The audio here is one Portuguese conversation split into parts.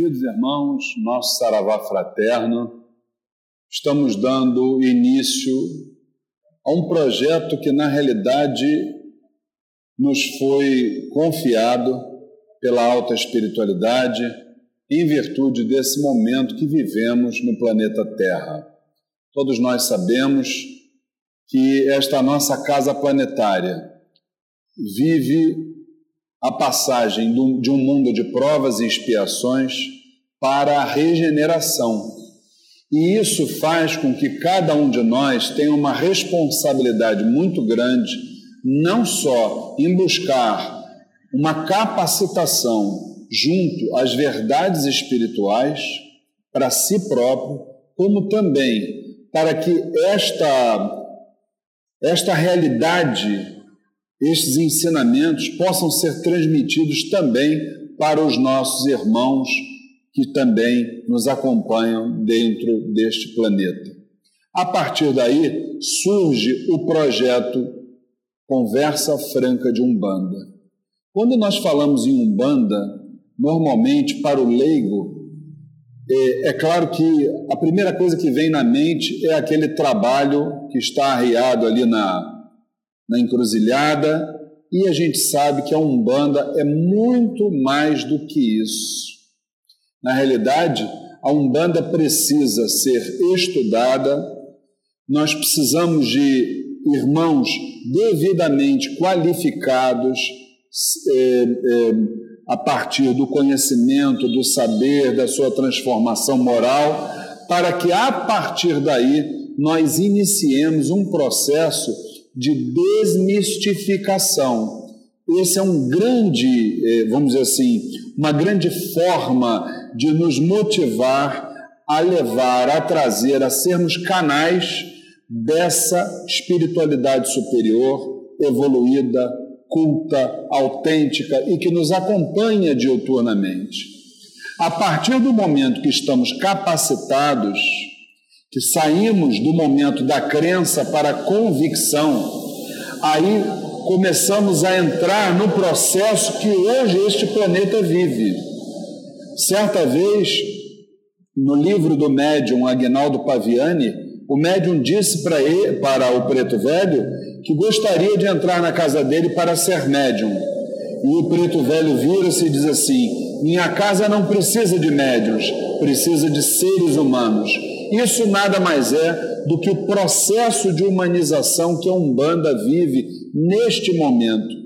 Queridos irmãos, nosso saravá fraterno, estamos dando início a um projeto que, na realidade, nos foi confiado pela alta espiritualidade em virtude desse momento que vivemos no planeta Terra. Todos nós sabemos que esta nossa casa planetária vive a passagem de um mundo de provas e expiações para a regeneração. E isso faz com que cada um de nós tenha uma responsabilidade muito grande, não só em buscar uma capacitação junto às verdades espirituais para si próprio, como também para que esta, esta realidade estes ensinamentos possam ser transmitidos também para os nossos irmãos que também nos acompanham dentro deste planeta. A partir daí surge o projeto Conversa Franca de Umbanda. Quando nós falamos em Umbanda, normalmente para o leigo, é, é, claro que a primeira coisa que vem na mente é aquele trabalho que está arriado ali na, na encruzilhada, e a gente sabe que a Umbanda é muito mais do que isso. Na realidade, a Umbanda precisa ser estudada, nós precisamos de irmãos devidamente qualificados é, é, a partir do conhecimento, do saber, da sua transformação moral, para que a partir daí nós iniciemos um processo de desmistificação. Esse é um grande, eh, vamos dizer assim, uma grande forma de nos motivar a levar, a trazer, a sermos canais dessa espiritualidade superior, evoluída, culta, autêntica e que nos acompanha diuturnamente. A partir do momento que estamos capacitados, que saímos do momento da crença para a convicção, aí começamos a entrar no processo que hoje este planeta vive. Certa vez, no livro do médium Agnaldo Paviani, o médium disse para, ele, para o preto velho que gostaria de entrar na casa dele para ser médium. E o preto velho vira-se e diz assim: Minha casa não precisa de médiums, precisa de seres humanos. Isso nada mais é do que o processo de humanização que a Umbanda vive neste momento.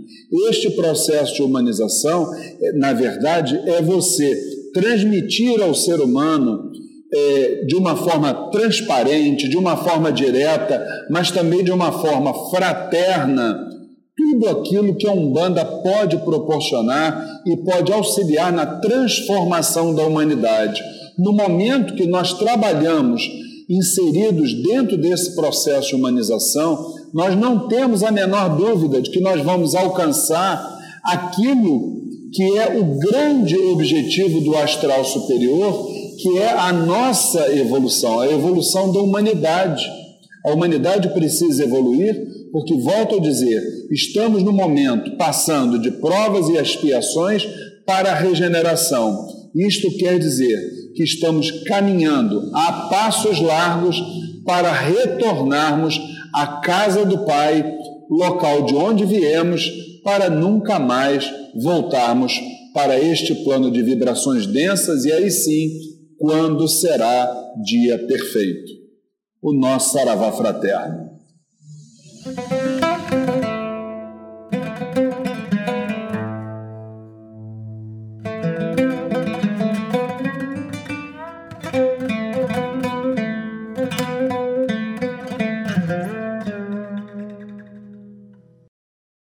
Este processo de humanização, é, na verdade, é você transmitir ao ser humano é, de uma forma transparente, de uma forma direta, mas também de uma forma fraterna, tudo aquilo que a Umbanda pode proporcionar e pode auxiliar na transformação da humanidade no momento que nós trabalhamos inseridos dentro desse processo de humanização, nós não temos a menor dúvida de que nós vamos alcançar aquilo que é o grande objetivo do astral superior, que é a nossa evolução, a evolução da humanidade. A humanidade precisa evoluir porque, volto a dizer, estamos no momento passando de provas e expiações para a regeneração. Isto quer dizer que estamos caminhando a passos largos para retornarmos à casa do Pai, local de onde viemos, para nunca mais voltarmos para este plano de vibrações densas e aí sim, quando será dia perfeito. O nosso Saravá fraterno.